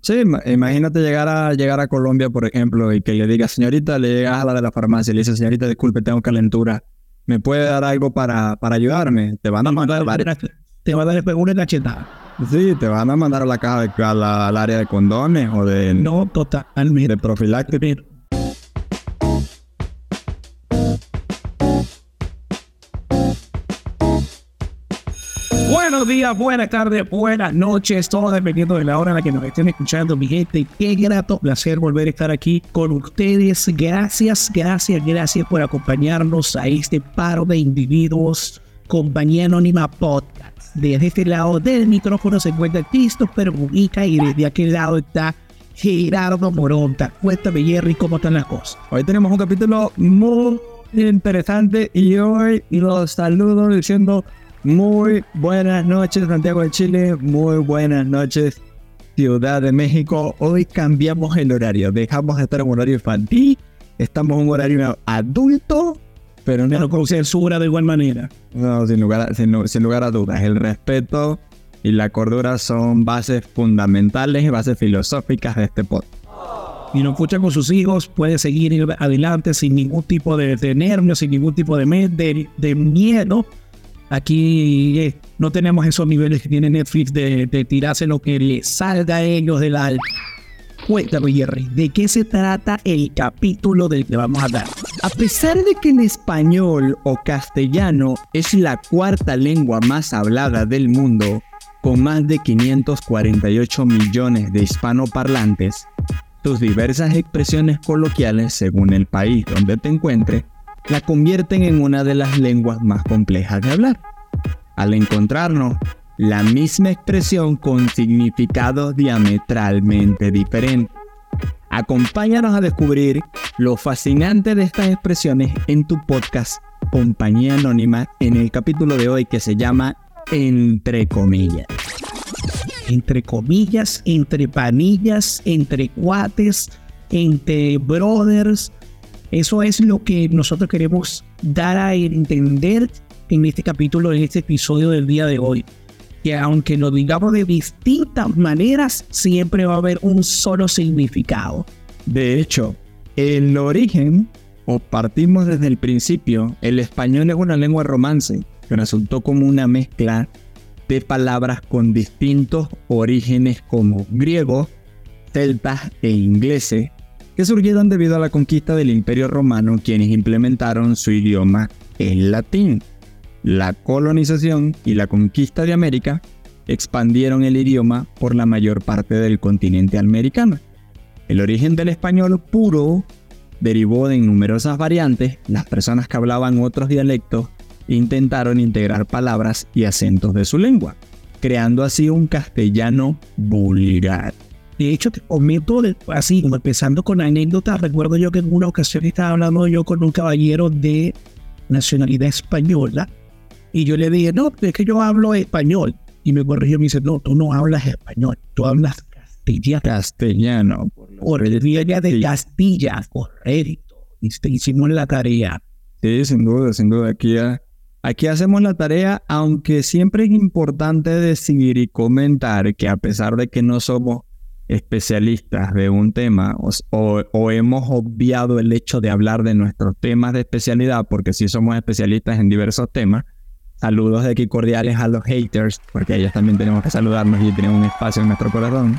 Sí, imagínate llegar a, llegar a Colombia, por ejemplo, y que le diga, señorita, le llegas a la de la farmacia y le dice, señorita, disculpe, tengo calentura. ¿Me puede dar algo para, para ayudarme? Te van a mandar Te va a dar una cachetada. Sí, te van a mandar a la caja de, al área de condones o de... No, totalmente. De profiláctico. Buenos días, buenas tardes, buenas noches, todo dependiendo de la hora en la que nos estén escuchando, mi gente. Qué grato placer volver a estar aquí con ustedes. Gracias, gracias, gracias por acompañarnos a este paro de individuos, Compañía Anónima Podcast. Desde este lado del micrófono se encuentra Christopher Mujica y desde aquel lado está Gerardo Moronta. Cuéntame, Jerry, cómo están las cosas. Hoy tenemos un capítulo muy interesante y hoy los saludo diciendo muy buenas noches, Santiago de Chile. Muy buenas noches, Ciudad de México. Hoy cambiamos el horario. Dejamos de estar en un horario infantil. Estamos en un horario adulto, pero no con censura de igual manera. No, sin lugar, sin, lugar a dudas. El respeto y la cordura son bases fundamentales y bases filosóficas de este podcast y no escucha con sus hijos, puede seguir adelante sin ningún tipo de, de nervios, sin ningún tipo de, de, de miedo, Aquí eh, no tenemos esos niveles que tiene Netflix de, tirarse lo que le salga a ellos del la... Cuéntame, Jerry, ¿de qué se trata el capítulo del que vamos a dar? A pesar de que el español o castellano es la cuarta lengua más hablada del mundo, con más de 548 millones de hispanoparlantes, sus diversas expresiones coloquiales, según el país donde te encuentres, la convierten en una de las lenguas más complejas de hablar. Al encontrarnos la misma expresión con significados diametralmente diferentes. Acompáñanos a descubrir lo fascinante de estas expresiones en tu podcast Compañía Anónima en el capítulo de hoy que se llama Entre comillas. Entre comillas, entre panillas, entre cuates, entre brothers, eso es lo que nosotros queremos dar a entender en este capítulo, en este episodio del día de hoy. Que aunque lo digamos de distintas maneras, siempre va a haber un solo significado. De hecho, el origen, o partimos desde el principio, el español es una lengua romance que resultó como una mezcla de palabras con distintos orígenes como griego, celtas e ingleses que surgieron debido a la conquista del Imperio Romano, quienes implementaron su idioma el latín. La colonización y la conquista de América expandieron el idioma por la mayor parte del continente americano. El origen del español puro derivó de numerosas variantes. Las personas que hablaban otros dialectos intentaron integrar palabras y acentos de su lengua, creando así un castellano vulgar. De hecho, te comento así, como empezando con anécdotas, recuerdo yo que en una ocasión estaba hablando yo con un caballero de nacionalidad española y yo le dije, no, es que yo hablo español. Y me corrigió y me dice, no, tú no hablas español, tú hablas castellano. Castellano. Por el día de Castilla, correcto. Hicimos la tarea. Sí, sin duda, sin duda. Aquí, aquí hacemos la tarea, aunque siempre es importante decir y comentar que a pesar de que no somos especialistas de un tema o, hemos obviado el hecho de hablar de nuestros temas de especialidad, porque si somos especialistas en diversos temas, saludos de aquí cordiales a los haters, porque ellos también tenemos que saludarnos y tener un espacio en nuestro corazón.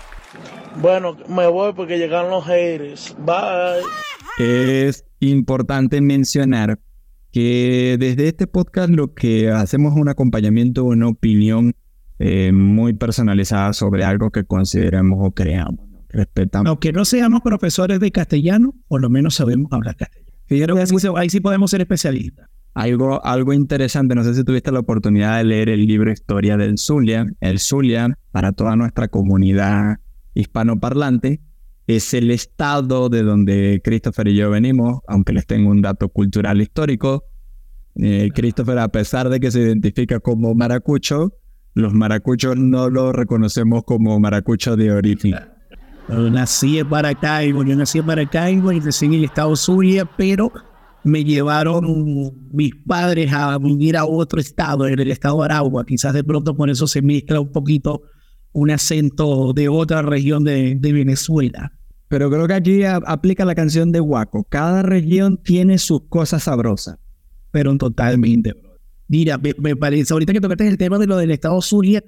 Bueno, me voy porque llegaron los haters. Bye. Es importante mencionar que desde este podcast lo que hacemos es un acompañamiento, una opinión eh, muy personalizada sobre algo que consideramos o creamos. Respetamos. Aunque no seamos profesores de castellano, por lo menos sabemos hablar castellano. ahí sí podemos ser especialistas. Algo, algo interesante, no sé si tuviste la oportunidad de leer el libro Historia del Zulia. El Zulia, para toda nuestra comunidad hispanoparlante, es el estado de donde Christopher y yo venimos, aunque les tengo un dato cultural histórico. Eh, Christopher, a pesar de que se identifica como maracucho, los maracuchos no lo reconocemos como maracucho de origen. Nací en Maracaibo, yo nací en Maracaibo y nací en el estado Zulia, pero me llevaron mis padres a vivir a otro estado, en el estado de Aragua. Quizás de pronto por eso se mezcla un poquito un acento de otra región de, de Venezuela. Pero creo que aquí a- aplica la canción de Waco. Cada región tiene sus cosas sabrosas. pero totalmente, bro. Mira, me, parece, ahorita que tocaste el tema de lo del Estado Zulia,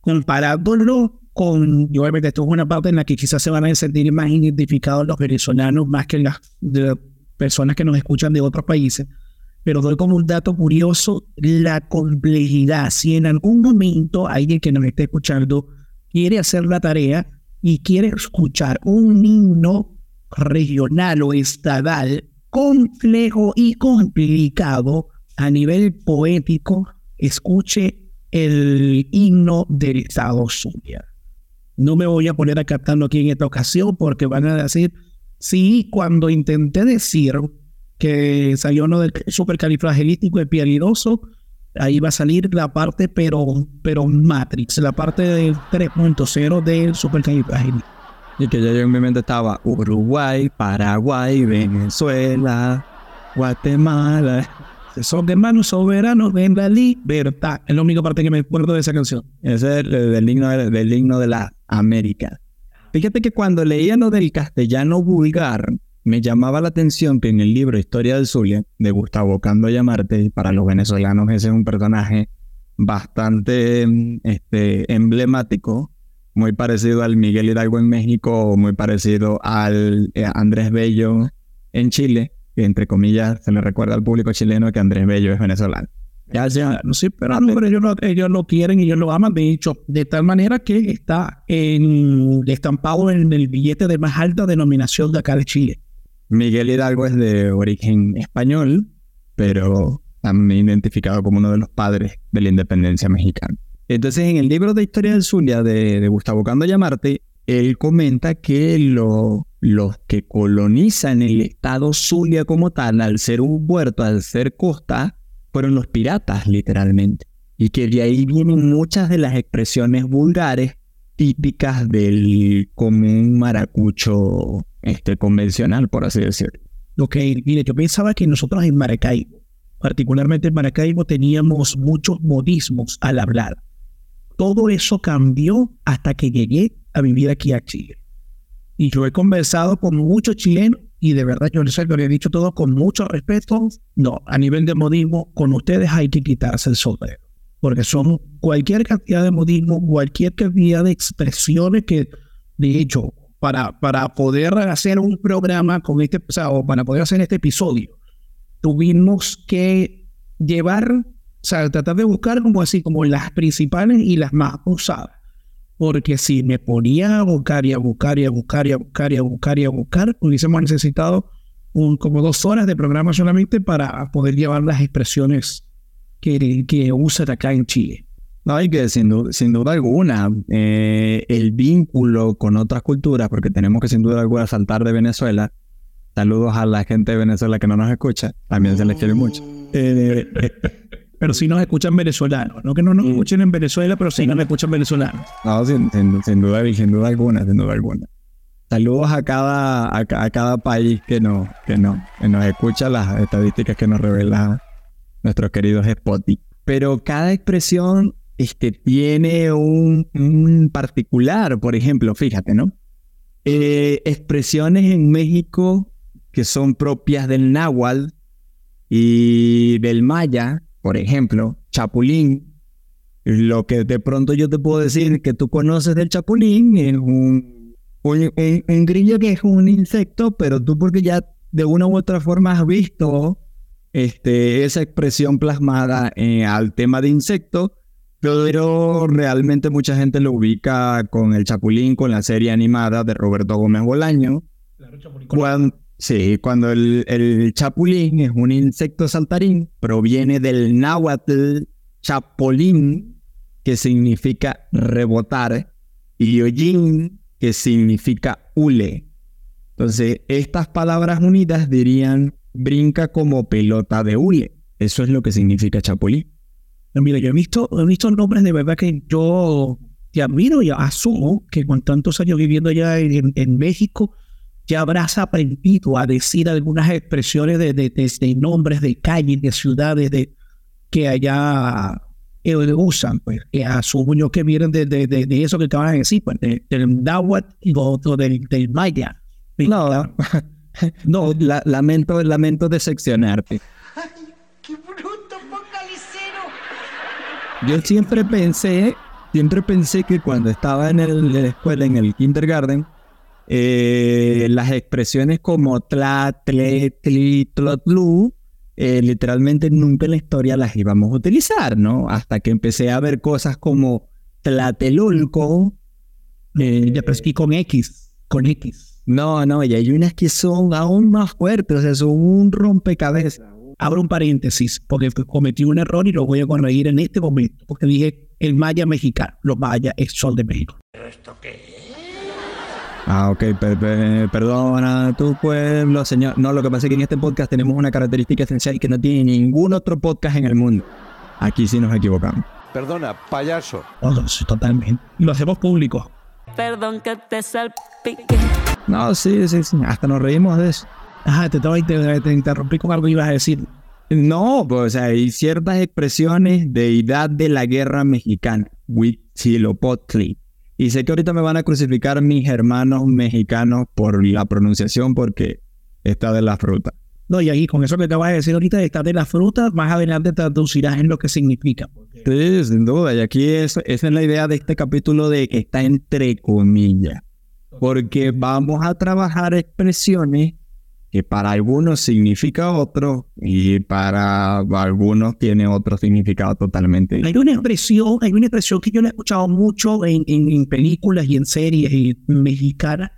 comparándolo con, y obviamente esto es una parte en la que quizás se van a sentir más identificados los venezolanos más que las de personas que nos escuchan de otros países, pero doy como un dato curioso la complejidad. Si en algún momento alguien que nos esté escuchando quiere hacer la tarea y quiere escuchar un himno regional o estadal complejo y complicado a nivel poético, escuche el himno del Estado Zulia. No me voy a poner a captarlo aquí en esta ocasión porque van a decir, sí, cuando intenté decir que salió uno del supercalifragilístico espialidoso, ahí va a salir la parte pero, pero Matrix, la parte del 3.0 del supercalifragilístico. Y que yo en mi mente estaba Uruguay, Paraguay, Venezuela, Guatemala. Son hermanos soberanos de la libertad. Es la única parte que me acuerdo de esa canción. Ese es el himno de, del himno de la América. Fíjate que cuando leía lo del castellano vulgar, me llamaba la atención que en el libro Historia del Zulia, de Gustavo Cando Llamarte, para los venezolanos ese es un personaje bastante mm, este, emblemático, muy parecido al Miguel Hidalgo en México, muy parecido al eh, Andrés Bello en Chile, que entre comillas se le recuerda al público chileno que Andrés Bello es venezolano. Ya, ya, No sé, pero, no, pero ellos, lo, ellos lo quieren y ellos lo aman. De hecho, de tal manera que está en, estampado en el billete de más alta denominación de acá de Chile. Miguel Hidalgo es de origen español, pero también identificado como uno de los padres de la independencia mexicana. Entonces, en el libro de Historia del Zulia de, de Gustavo Cando Llamarte, él comenta que lo- los que colonizan el estado Zulia como tal, al ser un puerto, al ser costa, fueron los piratas, literalmente. Y que de ahí vienen muchas de las expresiones vulgares típicas del común maracucho este, convencional, por así decirlo. Ok, mire, yo pensaba que nosotros en Maracaibo, particularmente en Maracaibo, teníamos muchos modismos al hablar. Todo eso cambió hasta que llegué a vivir aquí a Chile. Y yo he conversado con muchos chilenos y de verdad yo les he dicho todo con mucho respeto. No, a nivel de modismo, con ustedes hay que quitarse el sombrero. Porque son cualquier cantidad de modismo, cualquier cantidad de expresiones que, de hecho, para, para poder hacer un programa con este, o sea, o para poder hacer este episodio, tuvimos que llevar, o sea, tratar de buscar como así, como las principales y las más usadas. Porque si me ponía a buscar y a buscar y a buscar y a buscar y a buscar y a buscar, hubiésemos necesitado un, como dos horas de programa solamente para poder llevar las expresiones que, que usan acá en Chile. No, hay que sin, du- sin duda alguna, eh, el vínculo con otras culturas, porque tenemos que sin duda alguna saltar de Venezuela. Saludos a la gente de Venezuela que no nos escucha, también se les quiere mucho. Eh, eh, Pero si nos escuchan venezolanos, no que no nos Mm. escuchen en Venezuela, pero sí nos escuchan venezolanos. no, sin, sin- sin duda, sin duda alguna, sin duda alguna. Saludos a cada, a, ca- a cada país que nos, que, no, que nos escucha, las estadísticas que nos revela nuestros queridos Spotify. Pero cada expresión este, tiene un, un particular, por ejemplo, fíjate, ¿no? Eh, expresiones en México que son propias del náhuatl y del maya, por ejemplo, chapulín. Lo que de pronto yo te puedo decir que tú conoces del chapulín es un, un, un- un grillo que es un insecto, pero tú porque ya de una u otra forma has visto este, esa expresión plasmada eh, al tema de insecto, pero realmente mucha gente lo ubica con el Chapulín, con la serie animada de Roberto Gómez Bolaño. Cuando, sí, cuando el, Chapulín es un insecto saltarín, proviene del náhuatl chapolín, que significa rebotar, y hollín, que significa hule. Entonces, estas palabras unidas dirían brinca como pelota de hule. Eso es lo que significa chapulín. Mira, yo he visto, he visto nombres de verdad que yo te admiro y asumo que con tantos años viviendo allá en, en México, ya habrás aprendido a decir algunas expresiones de, de, de- de nombres de calles, de ciudades, de que allá eh, usan, pues, que asumo yo que vienen de, de, de, eso que acabas de decir, pues, del Dawat y otro del, del Maya. No, no, la, lamento, lamento decepcionarte. ¡Ay, qué bruto focalicero! Yo siempre pensé, siempre pensé que cuando estaba en, el, en la escuela, en el kindergarten, eh, las expresiones como tla, tle, tli, tlotlu, eh, literalmente nunca en la historia las íbamos a utilizar, ¿no? Hasta que empecé a ver cosas como tlatelulco. Eh, y con X, con X. No, no, y hay unas que son aún más fuertes, o sea, son un rompecabezas. Abro un paréntesis, porque cometí un error y lo voy a corregir en este momento, porque dije el maya mexicano, los mayas es sol de México. ¿Pero esto qué es? Ah, ok, perdona tu pueblo, señor. No, lo que pasa es que en este podcast tenemos una característica esencial que no tiene ningún otro podcast en el mundo. Aquí sí nos equivocamos. Perdona, payaso. Oh, sí, totalmente. Lo hacemos público. Perdón que te salpique. No, sí, sí, sí. Hasta nos reímos de eso. Ajá, te, te, te interrumpí con algo que ibas a decir. No, pues o sea, hay ciertas expresiones de edad de la guerra mexicana. Huitzilopochtli. Y sé que ahorita me van a crucificar mis hermanos mexicanos por la pronunciación porque está de la fruta. No, y ahí con eso que te vas a decir ahorita, está de la fruta, más adelante traducirás en lo que significa. Sí, sin duda. Y aquí es, esa es la idea de este capítulo de que está entre comillas. Porque vamos a trabajar expresiones que para algunos significa otro y para algunos tiene otro significado totalmente Hay una expresión, hay una expresión que yo le he escuchado mucho en, en, películas y en series mexicanas,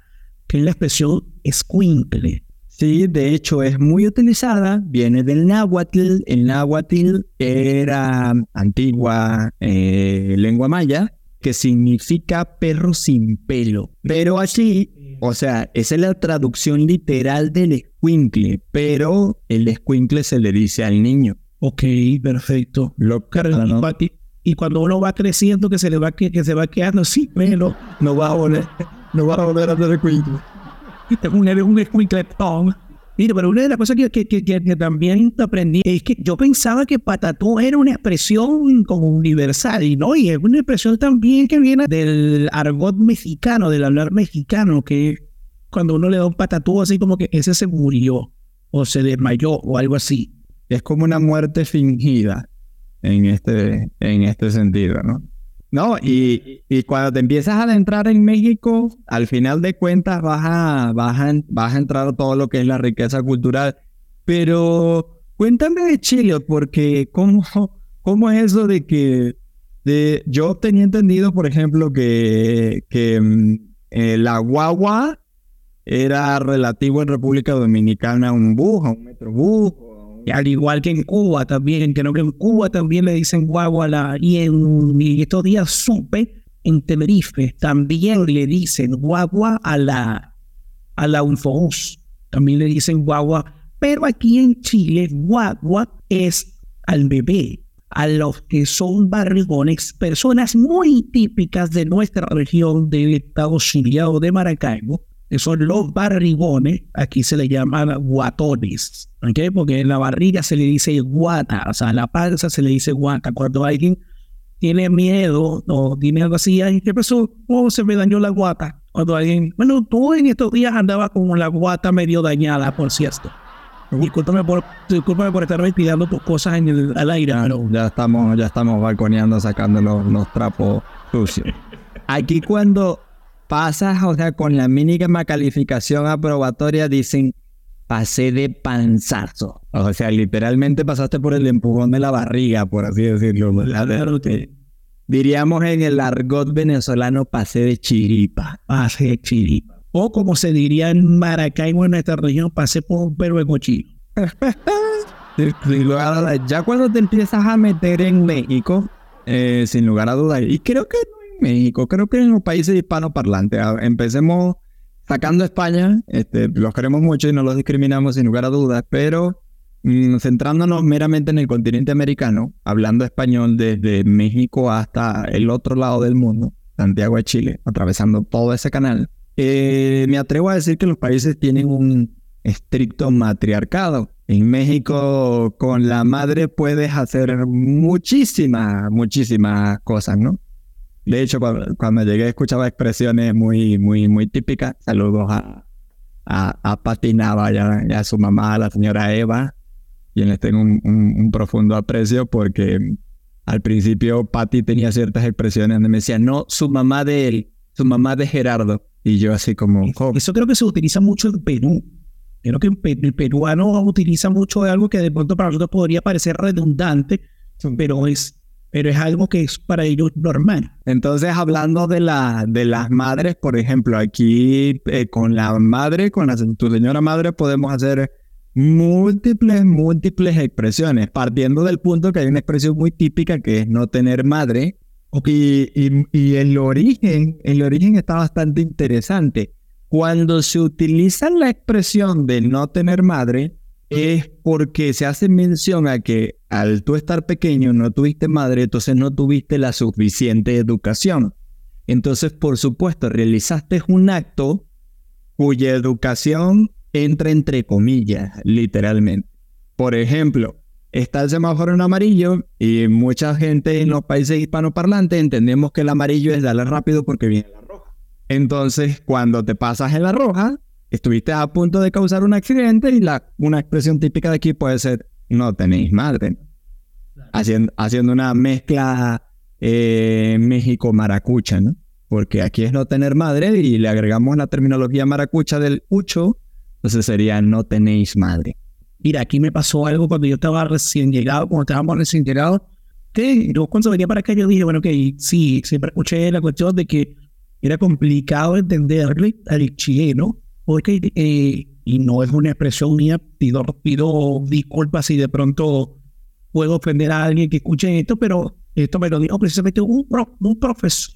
que es la expresión escuincle. Sí, de hecho es muy utilizada, viene del náhuatl. El náhuatl era antigua eh, lengua maya que significa perro sin pelo. Pero así o sea, esa es la traducción literal del escuincle, pero el escuincle se le dice al niño. Ok, perfecto. Lo y, y, cuando uno va creciendo, que se le va, que, que se va quedando sin pelo, no va a volver, no va a volver a ser escuincle. Y te un, un escuincle Mira, pero una de las cosas que, que, que, también aprendí es que yo pensaba que patatú era una expresión como universal, y no, y es una expresión también que viene del argot mexicano, del hablar mexicano, que cuando uno le da un patatú así como que ese se murió, o se desmayó, o algo así. Es como una muerte fingida en este, en este sentido, ¿no? No, y, y, cuando te empiezas a adentrar en México, al final de cuentas vas a, vas a, vas a entrar a todo lo que es la riqueza cultural. Pero cuéntame de Chile, porque ¿cómo, cómo es eso de que de, yo tenía entendido, por ejemplo, que, que mm, eh, la guagua era relativo en República Dominicana a un bus, a un metrobús, al igual que en Cuba también, creo que en Cuba también le dicen guagua la, y en estos días supe en Tenerife también le dicen guagua a la a la también le dicen guagua, pero aquí en Chile guagua es al bebé, a los que son barrigones, personas muy típicas de nuestra región del estado chiliano de Maracaibo, que son los barrigones, aquí se le llaman guatones, ¿ok? Porque en la barriga se le dice guata, o sea, en la panza se le dice guata. Cuando alguien tiene miedo o tiene algo así, ¿qué pasó? Oh, se me dañó la guata. Cuando alguien, bueno, tú en estos días andabas con la guata medio dañada, por cierto. Discúlpame por, discúlpame por estar pidiendo tus cosas en el, al aire. Ya estamos, ya estamos balconeando, sacando los, los trapos sucios. Aquí cuando pasas, o sea, con la mínima calificación aprobatoria, dicen, pasé de panzazo. O sea, literalmente pasaste por el empujón de la barriga, por así decirlo. Diríamos en el argot venezolano, pasé de chiripa. Pasé de chiripa. O como se diría en Maracaibo, en nuestra región, pasé por un perro de cochino. ya cuando te empiezas a meter en México, eh, sin lugar a dudas, y creo que México, creo que en los países hispanoparlantes. Empecemos sacando España, este, los queremos mucho y no los discriminamos sin lugar a dudas, pero mm, centrándonos meramente en el continente americano, hablando español desde México hasta el otro lado del mundo, Santiago de Chile, atravesando todo ese canal, eh, me atrevo a decir que los países tienen un, estricto matriarcado. En México con la madre puedes hacer muchísimas, muchísimas cosas, ¿no? De hecho, cuando, cuando llegué escuchaba expresiones muy, muy, muy típicas. Saludos a, a, a Patinaba y a, y a su mamá, la señora Eva, les tengo un, un- un profundo aprecio porque al principio Patti tenía ciertas expresiones donde me decía, no, su mamá de él, su mamá de Gerardo. Y yo así como. Eso creo que se utiliza mucho en Perú. Creo que el peruano utiliza mucho de algo que de pronto para nosotros podría parecer redundante, pero es, pero es algo que es para ellos normal. Entonces, hablando de, la, de las madres, por ejemplo, aquí eh, con la madre, con la, tu señora madre, podemos hacer múltiples, múltiples expresiones, partiendo del punto que hay una expresión muy típica que es no tener madre. Y, y, y el origen, el origen está bastante interesante. Cuando se utiliza la expresión de no tener madre, es porque se hace mención a que al tú estar pequeño no tuviste madre, entonces no tuviste la suficiente educación. Entonces, por supuesto, realizaste un acto cuya educación entra entre comillas, literalmente. Por ejemplo, está el semáforo en amarillo y mucha gente en los países hispanoparlantes entendemos que el amarillo es darle rápido porque viene la roja. Entonces, cuando te pasas en la roja, estuviste a punto de causar un accidente y la, una expresión típica de aquí puede ser, no tenéis madre. Haciendo, haciendo una mezcla eh, México-maracucha, ¿no? Porque aquí es no tener madre y le agregamos la terminología maracucha del ucho, entonces sería no tenéis madre. Mira, aquí me pasó algo cuando yo estaba recién llegado, cuando estábamos recién llegados, que yo cuando venía para acá yo dije, bueno, que sí, siempre escuché la cuestión de que era complicado entenderle al chileno, porque, y no es una expresión mía, pido, pido disculpas si de pronto puedo ofender a alguien que escuche esto, pero esto me lo dijo precisamente un, pro- un profesor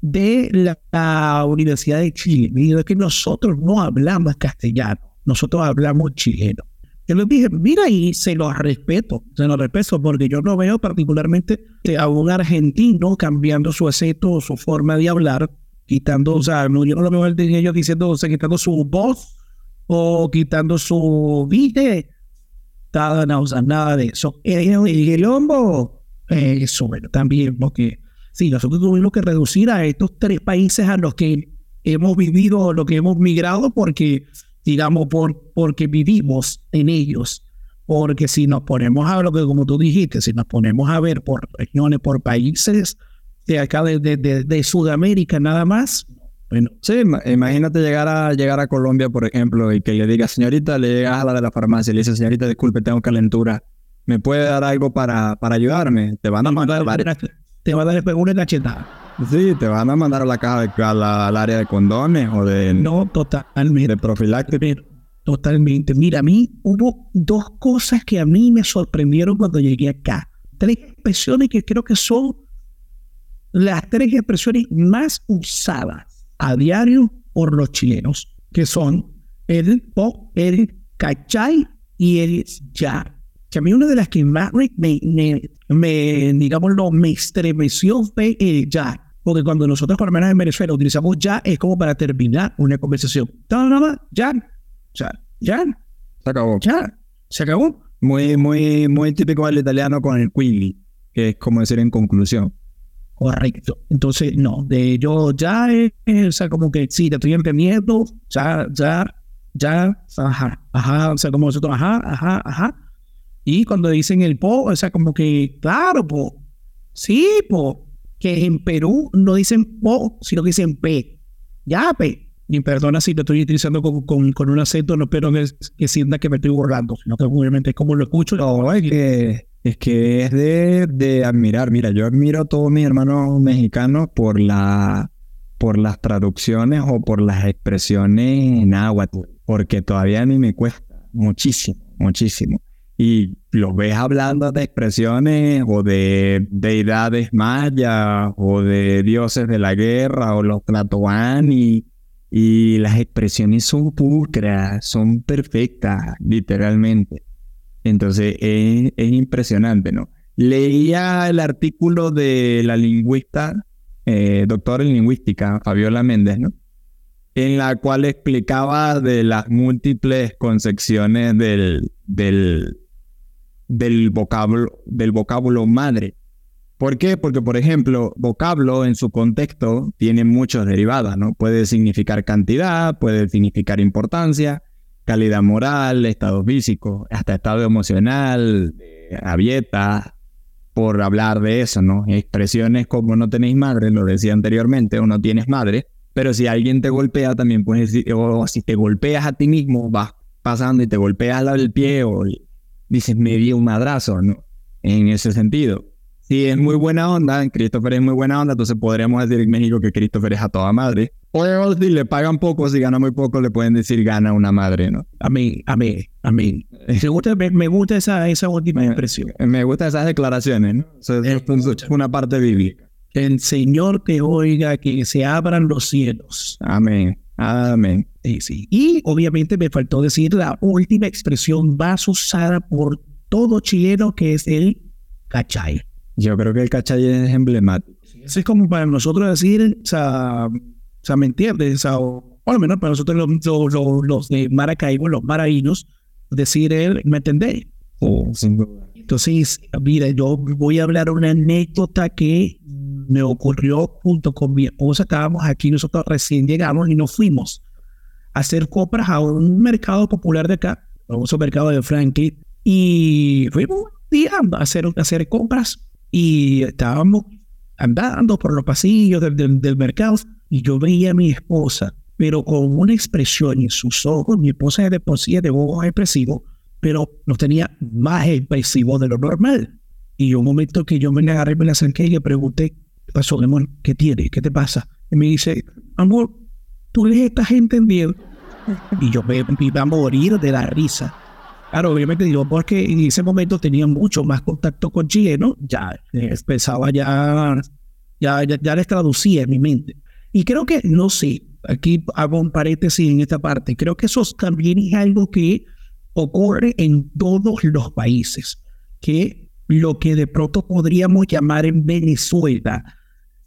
de la, Universidad de Chile. Me dijo "Es que nosotros no hablamos castellano, nosotros hablamos chileno. Yo les dije, mira, y se los respeto, se los respeto, porque yo no veo particularmente a un argentino cambiando su acento o su forma de hablar, quitando, o sea, no, yo no lo veo de ellos diciendo, o sea, quitando su voz o quitando su viste, nada, no, o nada de eso. El, el eh, eso, bueno, también, porque sí, nosotros tuvimos que reducir a estos tres países a los que hemos vivido, a los que hemos migrado, porque digamos, por, porque vivimos en ellos. Porque si nos ponemos a lo que, como tú dijiste, si nos ponemos a ver por regiones, por países de acá de, de, de, de Sudamérica nada más, bueno, Sí, ima- imagínate llegar a, llegar a Colombia, por ejemplo, y que le diga, señorita, le llegas a la de la farmacia y le dice, señorita, disculpe, tengo calentura, ¿me puede dar algo para, para ayudarme? Te van a mandar, te va a dar una cachetada. sí, te van a mandar a la caja, de- a la- al área de condones o de, No, totalmente. de profiláctico. Totalmente. Mira, a mí hubo dos cosas que a mí me sorprendieron cuando llegué acá. Tres expresiones que creo que son las tres expresiones más usadas a diario por los chilenos, que son el po, el cachay y el ya. Que a mí una de las que más me, me, me, me, digámoslo, me estremeció fue el ya. Porque cuando nosotros por lo menos en Venezuela utilizamos ya es como para terminar una conversación. Ya. O sea, ya, Se acabó. ya. Se acabó. Muy, muy, muy típico del italiano con el quilli, que es como decir en conclusión. Correcto. Entonces, no, de yo ya, eh, o sea, como que sí, te estoy entendiendo, ya, ya, ya, ajá, ajá, o sea, como nosotros, ajá, ajá, ajá. Y cuando dicen el po, o sea, como que, claro, po, sí, po, que en Perú no dicen po, sino que dicen pe, ya, pe. Y perdona si lo estoy utilizando con, con, con un acento, no espero que, que sienta que me estoy burlando, sino que obviamente es como lo escucho. No, es que, es que es de, de admirar. Mira, yo admiro a todos mis hermanos mexicanos por la por las traducciones o por las expresiones en náhuatl, porque todavía a mí me cuesta muchísimo, muchísimo. Y los ves hablando de expresiones o de deidades mayas o de dioses de la guerra o los tlatoani y las expresiones son pulcras, son perfectas, literalmente. Entonces es, es impresionante, ¿no? Leía el artículo de la lingüista, eh, doctora en lingüística, Fabiola Méndez, ¿no? en la cual explicaba de las múltiples concepciones del, del, vocablo, del vocablo madre. ¿Por qué? Porque, por ejemplo, vocablo en su contexto tiene muchos derivados, ¿no? Puede significar cantidad, puede significar importancia, calidad moral, estado físico, hasta estado emocional, rabieta, por hablar de eso, ¿no? Expresiones como no tenéis madre, lo decía anteriormente, o no tienes madre, pero si alguien te golpea también puedes decir, o si te golpeas a ti mismo, vas pasando y te golpeas al pie o dices, me di un madrazo, ¿no? En ese sentido. Si es muy buena onda, Christopher es muy buena onda, entonces podríamos decir en México que Christopher es a toda madre. O si le pagan poco, si gana muy poco, le pueden decir gana una madre, ¿no? A mí, a mí, a mí. Me gusta, me, gusta esa, esa última expresión. Me gustan esas declaraciones, ¿no? Eso es una parte bíblica. El Señor te oiga, que se abran los cielos. Amén. Amén. Sí, sí. Y obviamente me faltó decir la última expresión más usada por todo chileno, que es el cachay. Yo creo que el cachay es emblemático. Eso es como para nosotros decir, o sea, o sea ¿me entiendes? O, por lo menos para nosotros los, los, los de Maracaibo, los maraínos, decir él, ¿me entendés? Oh, Entonces, mira, yo voy a hablar una anécdota que me ocurrió junto con mi esposa. Estábamos aquí, nosotros recién llegamos y nos fuimos a hacer compras a un mercado popular de acá, un mercado de Franklin, y fuimos un día a hacer, a hacer compras y estábamos andando por los pasillos del, mercado y yo veía a mi esposa, pero con una expresión en sus ojos. Mi esposa es de por sí de ojos expresivos, pero los tenía más expresivos de lo normal. Y un momento que yo me agarré, me la acerqué y le pregunté, ¿qué pasó, amor? ¿Qué tiene? ¿Qué te pasa? Y me dice, amor, ¿tú le estás entendiendo? Y yo me iba a morir de la risa. Claro, obviamente digo, porque en ese momento tenía mucho más contacto con chilenos, ya empezaba ya, ya, ya, les traducía en mi mente. Y creo que, no sé, aquí hago un paréntesis en esta parte, creo que eso también es algo que ocurre en todos los países, que lo que de pronto podríamos llamar en Venezuela,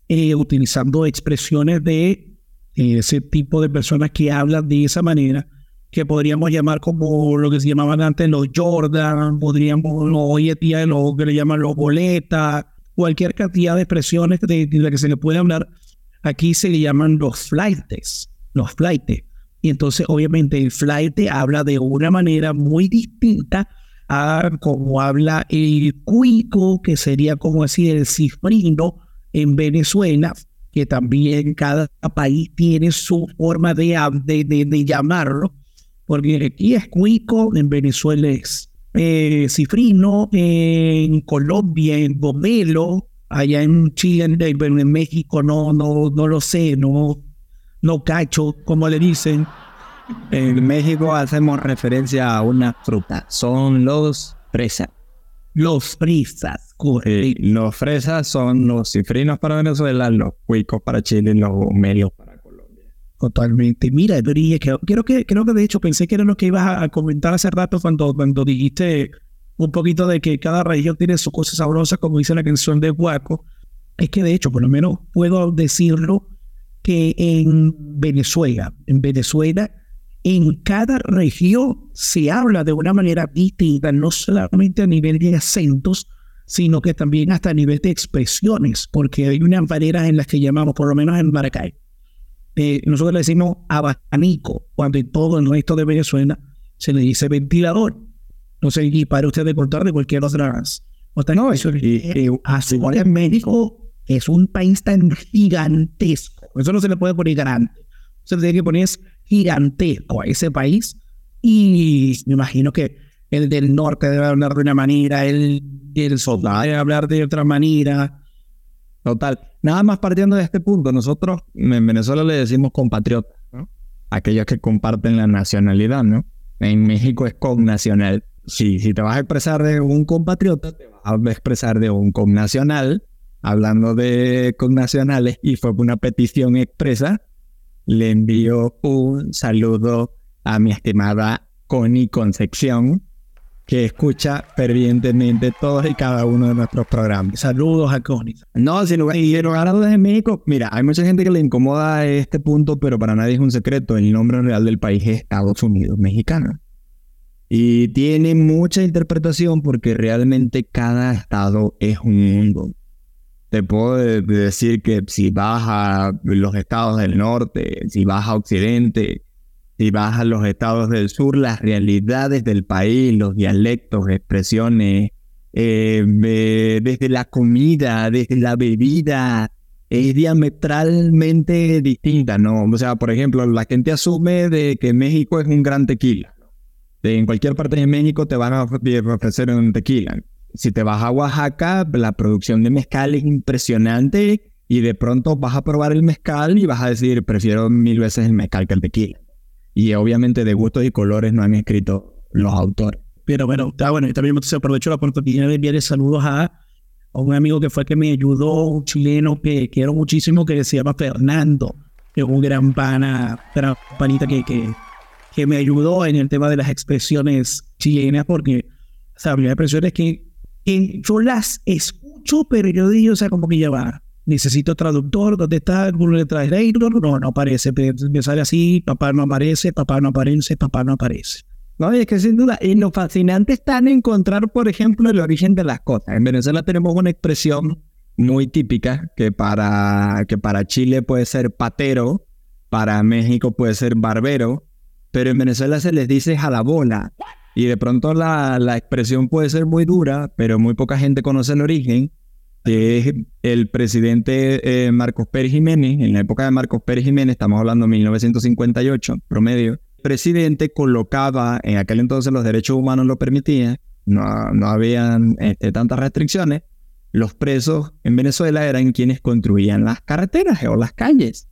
eh, utilizando expresiones de eh, ese tipo de personas que hablan de esa manera, que podríamos llamar como lo que se llamaban antes los Jordan, podríamos hoy en día lo que le llaman los boletas, cualquier cantidad de expresiones de, de que se le puede hablar, aquí se le llaman los flights, los flights. Y entonces obviamente el flight habla de una manera muy distinta a como habla el cuico, que sería como decir el cifrino en Venezuela, que también cada país tiene su forma de, de, de llamarlo porque aquí es cuico, en Venezuela es eh, cifrino, en Colombia, en Bomelo, allá en Chile, en, en, México no, no, no lo sé, no, no cacho, como le dicen. En México hacemos referencia a una fruta, son los fresas. Los fresas, correcto. los fresas son los cifrinos para Venezuela, los cuicos para Chile, los gomelos para Totalmente. Mira, creo, creo, que, creo que de hecho pensé que era lo que ibas a comentar hace rato cuando, cuando dijiste un poquito de que cada región tiene su cosa sabrosa, como dice la canción de Guaco. Es que de hecho, por lo menos puedo decirlo que en Venezuela, en Venezuela, en cada región se habla de una manera distinta, no solamente a nivel de acentos, sino que también hasta a nivel de expresiones, porque hay unas maneras en las que llamamos, por lo menos en Maracay, eh, nosotros le decimos abanico, cuando en todo el resto de Venezuela se le dice ventilador. No sé, y para usted de contar de cualquier otra. otra no, eso es en México es un país tan gigantesco. Eso no se le puede poner grande. Se le tiene que poner gigantesco a ese país. Y me imagino que el del norte debe hablar de una manera, el del soldado debe hablar de otra manera. Total. Nada más partiendo de este punto, nosotros en Venezuela le decimos compatriotas, ¿no? Aquellos que comparten la nacionalidad, ¿no? En México es connacional. Si, si te vas a expresar de un compatriota, te vas a expresar de un connacional. Hablando de connacionales, y fue una petición expresa, le envío un saludo a mi estimada Connie Concepción, que escucha fervientemente todos y cada uno de nuestros programas. Saludos a Connie. No, sin lugar, y en lugar a de México, mira, hay mucha gente que le incomoda este punto, pero para nadie es un secreto. El nombre real del país es Estados Unidos mexicano. Y tiene mucha interpretación porque realmente cada estado es un mundo. Te puedo de- decir que si vas a los estados del norte, si vas a occidente, si vas a los estados del sur, las realidades del país, los dialectos, expresiones, eh, desde la comida, desde la bebida, es diametralmente distinta, ¿no? O sea, por ejemplo, la gente asume de que México es un gran tequila. En cualquier parte de México te van a ofre- ofrecer un tequila. Si te vas a Oaxaca, la producción de mezcal es impresionante y de pronto vas a probar el mezcal y vas a decir, prefiero mil veces el mezcal que el tequila. Y obviamente de gustos y colores no han escrito los autores. Pero bueno, está bueno. Y también se aprovecho la oportunidad de enviarle saludos a, a un amigo que fue que me ayudó, un chileno que quiero muchísimo, que se llama Fernando, que es un gran pana, gran panita que, que me ayudó en el tema de las expresiones chilenas, porque, o sea, las expresiones que, yo las escucho, pero yo digo, o sea, como que ya va. Necesito traductor, ¿dónde está Google Translator? No, no aparece. Me sale así, papá no aparece, papá no aparece, papá no aparece. No, y es que sin duda, y lo fascinante está en encontrar, por ejemplo, el origen de las cosas. En Venezuela tenemos una expresión muy típica que para, que para Chile puede ser patero, para México puede ser barbero, pero en Venezuela se les dice jalabola. Y de pronto la, la expresión puede ser muy dura, pero muy poca gente conoce el origen, que es el presidente eh, Marcos Pérez Jiménez, en la época de Marcos Pérez Jiménez, estamos hablando de 1958, promedio, presidente colocaba, en aquel entonces los derechos humanos lo permitían, no, no habían este, tantas restricciones, los presos en Venezuela eran quienes construían las carreteras o las calles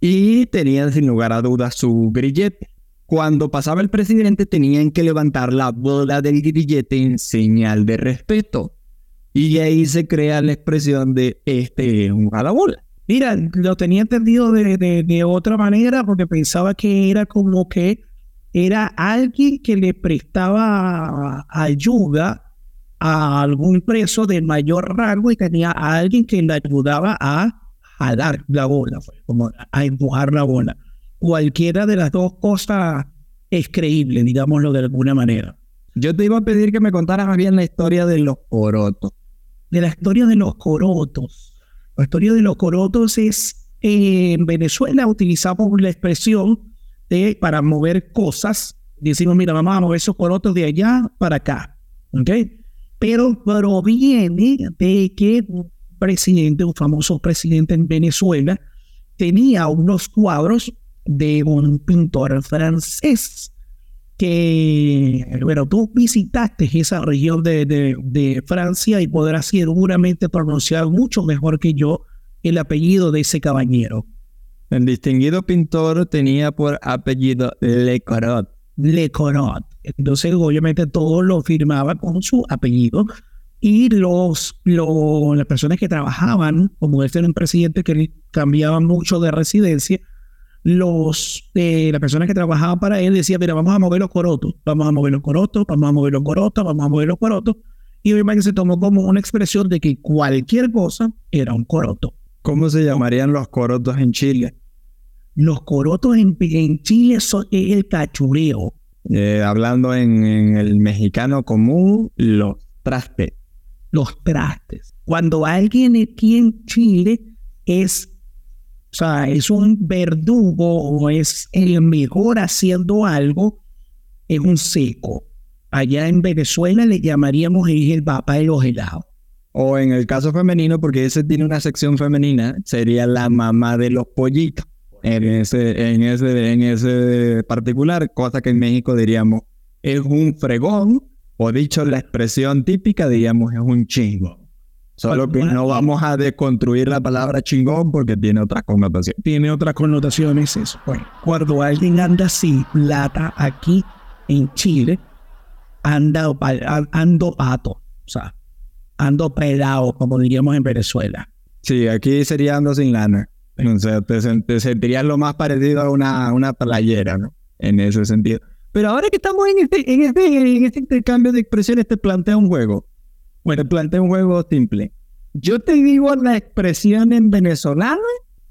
y tenían sin lugar a dudas su grillete. Cuando pasaba el presidente tenían que levantar la bola del grillete en señal de respeto. Y ahí se crea la expresión de este es un jalabola. Mira, lo tenía entendido de, de, de otra manera porque pensaba que era como que era alguien que le prestaba ayuda a algún preso de mayor rango y tenía a alguien que le ayudaba a jalar la bola, pues, como a empujar la bola. Cualquiera de las dos cosas es creíble, digámoslo de alguna manera. Yo te iba a pedir que me contaras más bien la historia de los corotos. de la historia de los corotos. La historia de los corotos es, eh, en Venezuela utilizamos la expresión de para mover cosas, decimos, mira, vamos a mover esos corotos de allá para acá, ¿ok? Pero proviene de que un presidente, un famoso presidente en Venezuela, tenía unos cuadros de un pintor francés que, bueno, tú visitaste esa región de, de, de Francia y podrás seguramente pronunciar mucho mejor que yo el apellido de ese caballero. El distinguido pintor tenía por apellido Le Corot. Le Corot. Entonces, obviamente, todo lo firmaba con su apellido. Y los, lo- las personas que trabajaban, como este era un presidente que cambiaba mucho de residencia, los, eh, las personas que trabajaban para él decían, mira, vamos a mover los corotos, vamos a mover los corotos, vamos a mover los corotos, vamos a mover los corotos. Y obviamente se tomó como una expresión de que cualquier cosa era un coroto. ¿Cómo se llamarían los corotos en Chile? Los corotos en, en Chile son el cachureo. Eh, hablando en, en el mexicano común, los trastes. los trastes. Cuando alguien aquí en Chile es, o sea, es un verdugo o es el mejor haciendo algo, es un seco. Allá en Venezuela le llamaríamos el papá de los helados. O en el caso femenino, porque ese tiene una sección femenina, sería la mamá de los pollitos. En ese, en ese, en ese particular, cosa que en México diríamos es un fregón, o dicho la expresión típica, diríamos es un chingón. Solo que no vamos a deconstruir la palabra chingón porque tiene otra connotación. Tiene otras connotaciones eso. Bueno, cuando alguien anda sin plata aquí en Chile, anda ando pato, o sea, ando pelado, como diríamos en Venezuela. Sí, aquí sería ando sin lana. O sea, te, te sentirías lo más parecido a una, una playera, ¿no? En ese sentido. Pero ahora que estamos en este, en este, en este intercambio de expresiones, te plantea un juego. Bueno, te plantea un juego simple. Yo te digo la expresión en venezolano,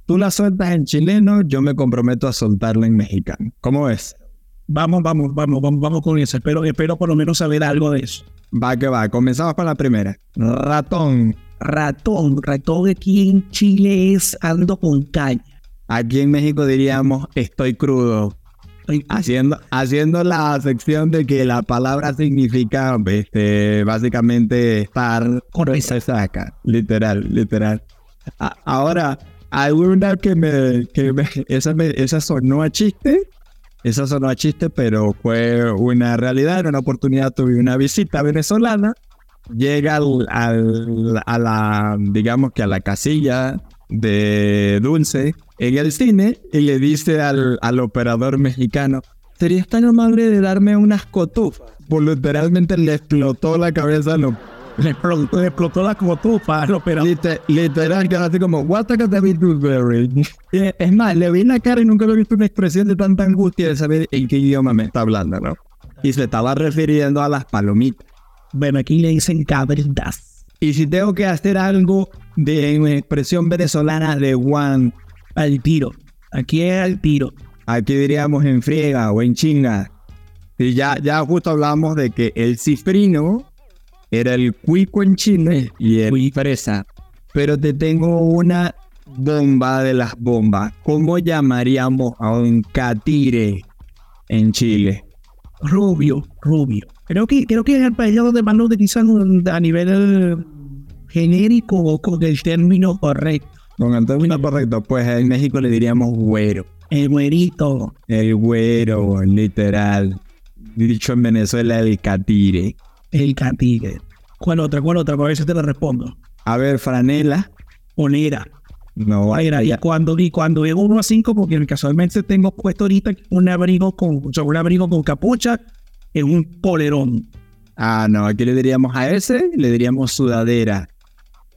tú la sueltas en chileno, yo me comprometo a soltarla en mexicano. ¿Cómo es? Vamos, vamos, vamos, vamos, vamos con eso. Espero, espero por lo menos saber algo de eso. Va que va, comenzamos con la primera. Ratón. Ratón, ratón aquí en Chile es ando con caña. Aquí en México diríamos estoy crudo. Haciendo, haciendo la sección de que la palabra significa este, básicamente estar Con se saca. Literal, literal. Ahora, hay una que me, que me, esa, me- esa sonó a chiste. Esa sonó a chiste, pero fue una realidad, era una oportunidad. Tuve una visita venezolana. Llega al, al- a la, digamos que a la casilla de Dulce en el cine y le dice al, al operador mexicano, ¿serías tan amable de darme unas cotufas? Pues literalmente le explotó la cabeza al le explotó, le explotó la cotufa al operador. Liter- literal, que así como, what the David Dewberry? Eh, Es más, le vi la cara y nunca había visto una expresión de tanta angustia de saber en qué idioma me está hablando, ¿no? Y se estaba refiriendo a las palomitas. Bueno, aquí le dicen cabritas. Y si tengo que hacer algo de en expresión venezolana de Juan, Al tiro. Aquí es al tiro. aquí diríamos en friega o en chinga. Y ya, ya justo hablamos de que el cifrino era el cuico en Chile y el fresa. Pero te tengo una bomba de las bombas. ¿Cómo llamaríamos a un catire en Chile? Rubio, rubio. Creo que, creo que es el país donde más lo utilizan a nivel genérico o con el término correcto. Con el término correcto, pues en México le diríamos güero. El güerito. El güero, literal. Dicho en Venezuela, el catire. El catige. ¿Cuál otra? ¿Cuál otra? A ver si te la respondo. A ver, franela. Polera. No, Polera. Y cuando, y cuando llego uno a cinco, porque casualmente tengo puesto ahorita un abrigo con, o sea, un abrigo con capucha, es un polerón. Ah, no, aquí le diríamos a ese, le diríamos sudadera.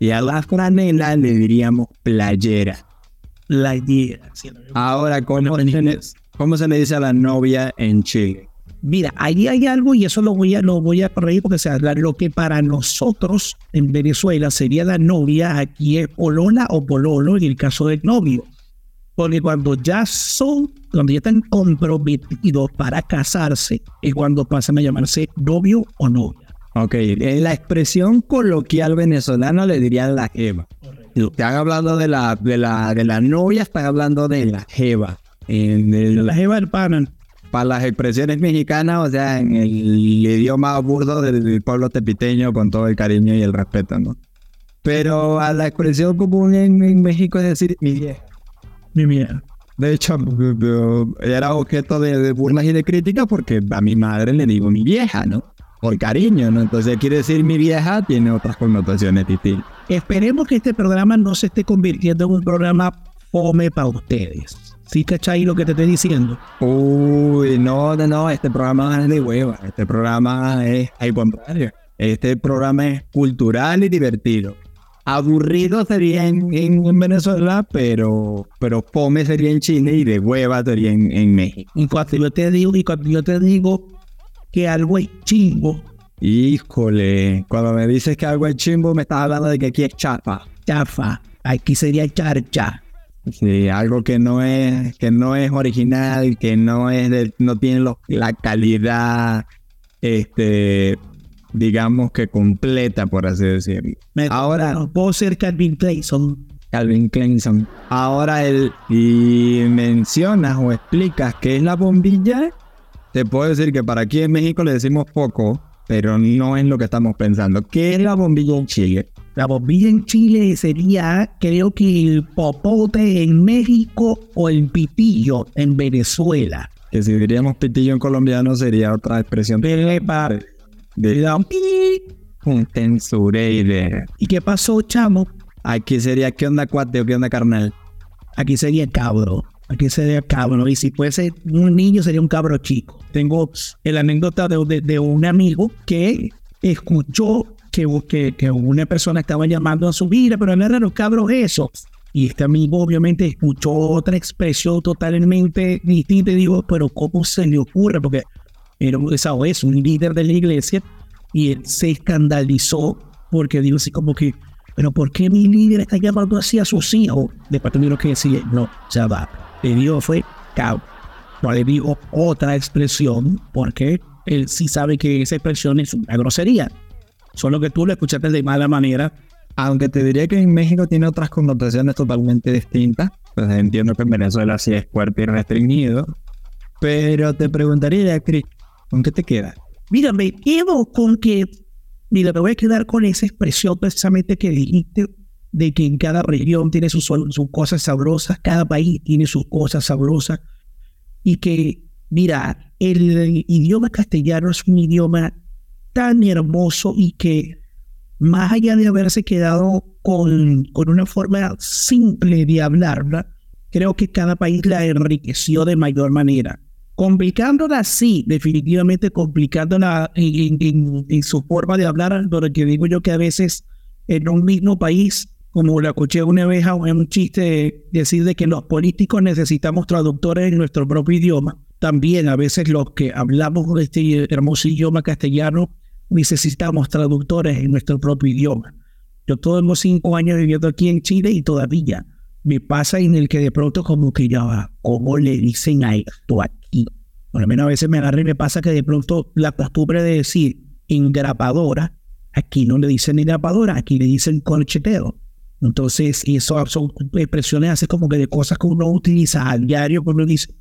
Y a la franela le diríamos playera. La idea. ¿sí? Ahora, ¿cómo, se le, cómo se le dice a la novia en Chile? Mira, ahí hay algo y eso lo voy a, lo voy a corregir porque o sea, lo que para nosotros en Venezuela sería la novia, aquí es polola o pololo en el caso del novio. Porque cuando ya son, cuando ya están comprometidos para casarse, es cuando pasan a llamarse novio o novia. Ok, en la expresión coloquial venezolana le dirían la jeva. Si Están hablando de la, de la, de la novia, están hablando de la jeva. En el- La jeva del pana. para las expresiones mexicanas, o sea, en el idioma burdo del, pueblo tepiteño, con todo el cariño y el respeto, ¿no? Pero a la expresión común en, en México es decir, mi vieja. Mi mierda. De hecho, era objeto de, de burlas y de críticas porque a mi madre le digo mi vieja, ¿no? Por cariño, ¿no? Entonces quiere decir mi vieja tiene otras connotaciones distintas. Esperemos que este programa no se esté convirtiendo en un programa fome para ustedes. ¿Sí cachai lo que te estoy diciendo? Uy, no, no, no, este programa es de hueva. Este programa es al contrario. Este programa es cultural y divertido. Aburrido sería en, en- en Venezuela, pero, pero fome sería en Chile y de hueva sería en, en México. Y cuando yo te digo, y cuando yo te digo que algo es chingo, Híjole, cuando me dices que algo es chimbo, me estás hablando de que aquí es chapa. chafa, aquí sería charcha. Sí, algo que no es, que no es original, que no es de- no tiene la calidad, este, digamos que completa, por así decirlo. Me- Ahora, no puedo ser Calvin Clayson. Calvin Clemson. Ahora el y mencionas o explicas qué es la bombilla, te puedo decir que para aquí en México le decimos poco, pero no es lo que estamos pensando. ¿Qué es la bombilla en Chile? La bombilla en Chile sería, creo que el popote en México o el pitillo en Venezuela. Que si diríamos pitillo en colombiano sería otra expresión de, Epa, de, tensureide. ¿Y qué pasó, chamo? Aquí sería ¿qué onda cuate o qué onda carnal? Aquí sería cabro. Aquí sería cabro. Y si fuese un niño, sería un cabro chico. Tengo el anécdota de, un amigo que escuchó que, que, que una persona estaba llamando a su vida, pero no eran los cabros esos. Y este amigo obviamente escuchó otra expresión totalmente distinta y dijo, pero ¿cómo se le ocurre? Porque era o es un líder de la iglesia y él se escandalizó porque dijo así como que, pero ¿por qué mi líder está llamando así a sus hijos? Después tuvieron que decir, no, ya va. Le dijo fue cao. No le dijo otra expresión porque él sí sabe que esa expresión es una grosería. Solo que tú lo escuchaste de mala manera. Aunque te diría que en México tiene otras connotaciones totalmente distintas. Pues entiendo que en Venezuela sí es fuerte y restringido. Pero te preguntaría, Cris, ¿con qué te quedas? Mira, me quedo con que, mira, me voy a quedar con esa expresión precisamente que dijiste de que en cada región tiene sus, sus cosas sabrosas, cada país tiene sus cosas sabrosas y que, mira, el idioma castellano es un idioma tan hermoso y que más allá de haberse quedado con, con una forma simple de hablarla, creo que cada país la enriqueció de mayor manera. Complicándola, sí, definitivamente complicándola en, en, en su forma de hablar, porque digo yo que a veces en un mismo país como la escuché una vez en un chiste decir de que los políticos necesitamos traductores en nuestro propio idioma. También a veces los que hablamos de este hermoso idioma castellano necesitamos traductores en nuestro propio idioma. Yo todos los cinco años viviendo aquí en Chile y todavía me pasa en el que de pronto como que ya va, ¿cómo le dicen a esto aquí? Bueno, a mí a veces me agarra y me pasa que de pronto la costumbre de decir engrapadora, aquí no le dicen engrapadora, aquí le dicen colchetero. Entonces, eso son expresiones así como que de cosas que uno utiliza a diario, cuando dice,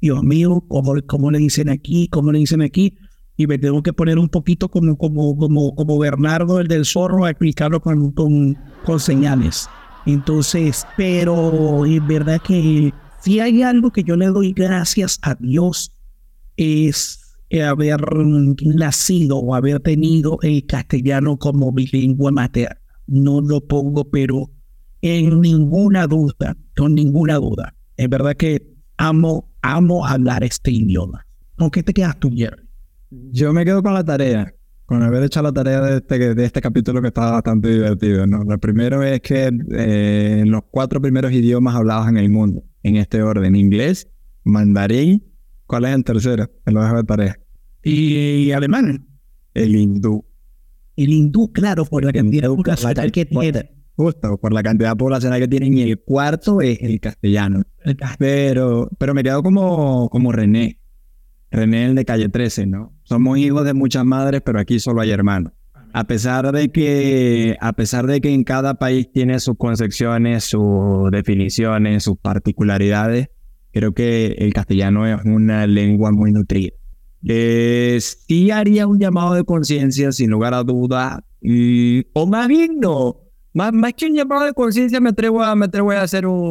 Dios mío, ¿cómo, ¿cómo, le dicen aquí? ¿Cómo le dicen aquí? Y me tengo que poner un poquito como, como, como, como Bernardo, el del zorro, a explicarlo con, con, con señales. Entonces, pero es verdad que si hay algo que yo le doy gracias a Dios es haber nacido o haber tenido el castellano como mi lengua materna no lo pongo, pero en ninguna duda, con ninguna duda. Es verdad que amo, amo hablar este idioma. ¿Con qué te quedas tú, Jerry? Yo me quedo con la tarea, con haber hecho la tarea de este, de este capítulo que estaba bastante divertido. ¿no? Lo primero es que eh, los cuatro primeros idiomas hablados en el mundo, en este orden, inglés, mandarín, ¿cuál es el tercero? Me lo dejo de tarea. Y alemán. El hindú el hindú, claro, por la cantidad poblacional que tiene. Justo, por la cantidad poblacional que tienen. Y el cuarto es el castellano. Pero, pero me quedo como, como René. René, el de calle 13, ¿no? Somos hijos de muchas madres, pero aquí solo hay hermanos. A pesar de que, a pesar de que en cada país tiene sus concepciones, sus definiciones, sus particularidades, creo que el castellano es una lengua muy nutrida. Eh, sí haría un llamado de conciencia, sin lugar a duda, o más bien no, más, más que un llamado de conciencia me atrevo, a, me atrevo a hacer un...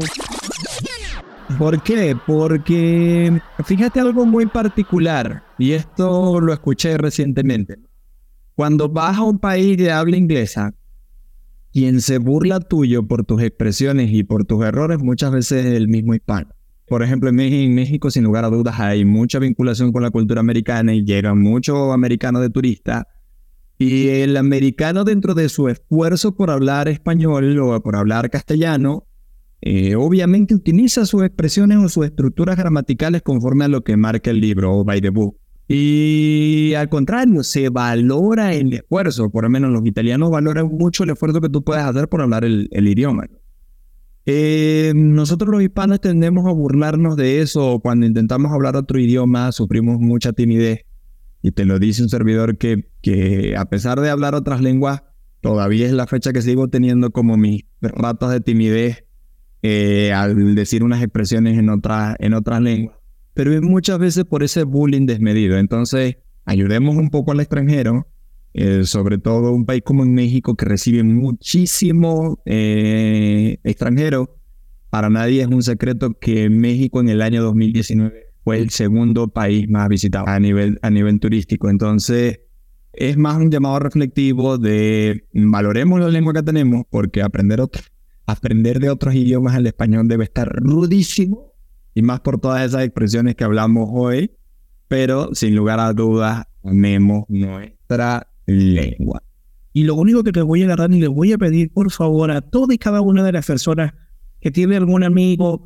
¿Por qué? Porque fíjate algo muy particular, y esto lo escuché recientemente. Cuando vas a un país de habla inglesa, quien se burla tuyo por tus expresiones y por tus errores muchas veces es el mismo hispano. Por ejemplo, en México, sin lugar a dudas, hay mucha vinculación con la cultura americana y llegan muchos americanos de turista. Y el americano, dentro de su esfuerzo por hablar español o por hablar castellano, eh, obviamente utiliza sus expresiones o sus estructuras gramaticales conforme a lo que marca el libro o by the book. Y al contrario, se valora el esfuerzo, por lo menos los italianos valoran mucho el esfuerzo que tú puedes hacer por hablar el idioma. Eh, nosotros los hispanos tendemos a burlarnos de eso. Cuando intentamos hablar otro idioma, sufrimos mucha timidez. Y te lo dice un servidor que, que a pesar de hablar otras lenguas, todavía es la fecha que sigo teniendo como mis ratos de timidez eh, al decir unas expresiones en, otra, en otras lenguas. Pero muchas veces por ese bullying desmedido. Entonces, ayudemos un poco al extranjero eh, sobre todo un país como en México que recibe muchísimo eh, extranjero. Para nadie es un secreto que México en el año 2019 fue el segundo país más visitado a nivel, a nivel turístico. Entonces, es más un llamado reflectivo de valoremos la lengua que tenemos porque aprender, otro, aprender de otros idiomas el español debe estar rudísimo y más por todas esas expresiones que hablamos hoy. Pero sin lugar a dudas, amemos nuestra lengua. Y lo único que te voy a agarrar y le voy a pedir, por favor, a toda y cada una de las personas que tiene algún amigo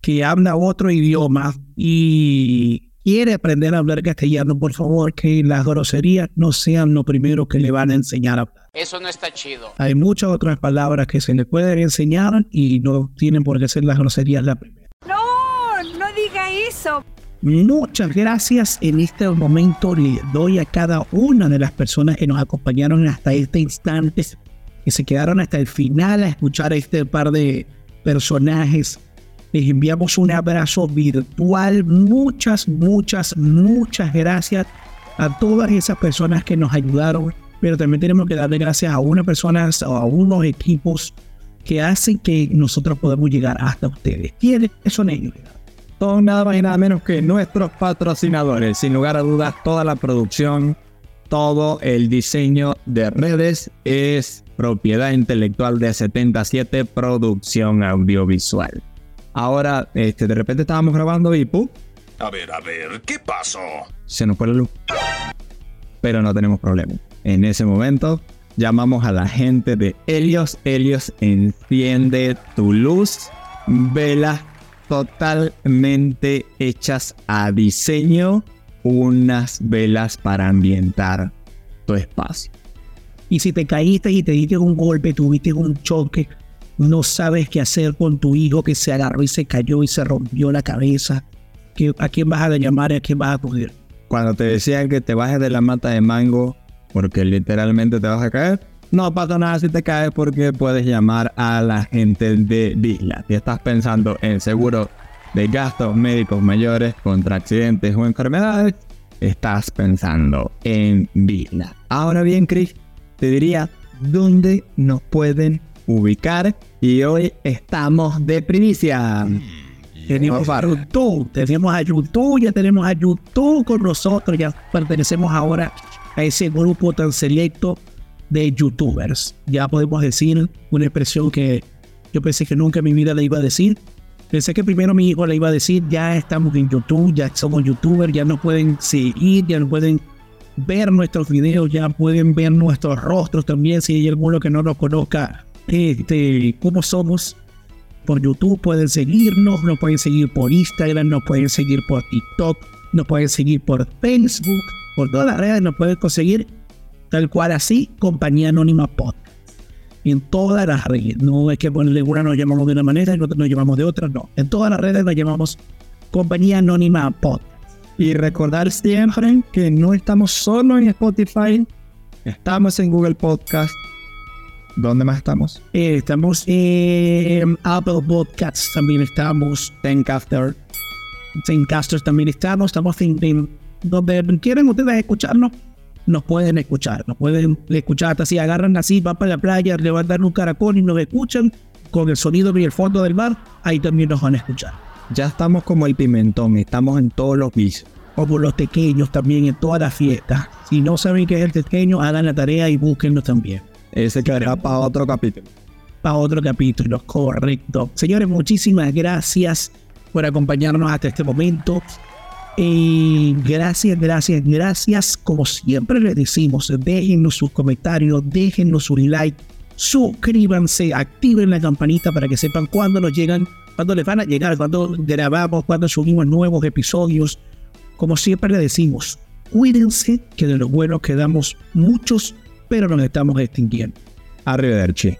que habla otro idioma y quiere aprender a hablar castellano, por favor, que las groserías no sean lo primero que le van a enseñar a hablar. Eso no está chido. Hay muchas otras palabras que se le pueden enseñar y no tienen por qué ser las groserías la primera. No, no diga eso. Muchas gracias. En este momento le doy a cada una de las personas que nos acompañaron hasta este instante, que se quedaron hasta el final a escuchar a este par de personajes. Les enviamos un abrazo virtual. Muchas, muchas, muchas gracias a todas esas personas que nos ayudaron. Pero también tenemos que darle gracias a unas personas o a unos equipos que hacen que nosotros podamos llegar hasta ustedes. ¿Quiénes son ellos? Son nada más y nada menos que nuestros patrocinadores. Sin lugar a dudas, toda la producción, todo el diseño de redes es propiedad intelectual de 77 Producción Audiovisual. Ahora, este, de repente estábamos grabando y ¡pum! A ver, a ver, ¿qué pasó? se nos fue la luz. Pero no tenemos problema. En ese momento llamamos a la gente de Helios. Helios enciende tu luz. Velas totalmente hechas a diseño. Unas velas para ambientar tu espacio. Y si te caíste y te diste un golpe, tuviste un choque, no sabes qué hacer con tu hijo que se agarró y se cayó y se rompió la cabeza, ¿qué- ¿a quién vas a llamar y a quién vas a acudir? Cuando te decían que te bajes de la mata de mango porque literalmente te vas a caer, no pasa nada si te caes porque puedes llamar a la gente de Disla. Si estás pensando en seguro de gastos médicos mayores contra accidentes o enfermedades, estás pensando en Disla. Ahora bien, Chris, te diría dónde nos pueden ubicar y hoy estamos de primicia. Tenemos a YouTube, tenemos a YouTube, ya tenemos a YouTube con nosotros, ya pertenecemos ahora a ese grupo tan selecto de youtubers. Ya podemos decir una expresión que yo pensé que nunca en mi vida la iba a decir. Pensé que primero mi hijo la iba a decir, ya estamos en YouTube, ya somos youtubers, ya nos pueden seguir, ya nos pueden ver nuestros videos, ya pueden ver nuestros rostros también, si hay alguno que no nos conozca, este, cómo somos por YouTube, pueden seguirnos, nos pueden seguir por Instagram, nos pueden seguir por TikTok, nos pueden seguir por Facebook, por todas las redes nos pueden conseguir tal cual así, Compañía Anónima Podcast. En todas las redes, no es que ponerle una nos llamamos de una manera y nos llamamos de otra, no. En todas las redes nos llamamos Compañía Anónima Podcast. Y recordar siempre que no estamos solo en Spotify, estamos en Google Podcast. ¿Dónde más estamos? Eh, estamos en Apple Podcasts, también estamos en Castros también estamos, estamos en, en donde quieren ustedes escucharnos, nos pueden escuchar, nos pueden escuchar si agarran así, van para la playa, levantan un caracol y nos escuchan con el sonido y el fondo del mar, ahí también nos van a escuchar. Ya estamos como el pimentón, estamos en todos los vicios. Como los pequeños también en todas las fiestas. Si no saben qué es el pequeño, hagan la tarea y búsquenlo también. Ese quedará para otro capítulo. para otro capítulo, correcto. Señores, muchísimas gracias por acompañarnos hasta este momento. Gracias, gracias, gracias. Como siempre les decimos, déjenos sus comentarios, déjenos su like, suscríbanse, activen la campanita para que sepan cuándo nos llegan, cuándo les van a llegar, cuándo grabamos, cuándo subimos nuevos episodios. Como siempre les decimos, cuídense que de los buenos quedamos muchos, pero nos estamos extinguiendo. Arrivederci.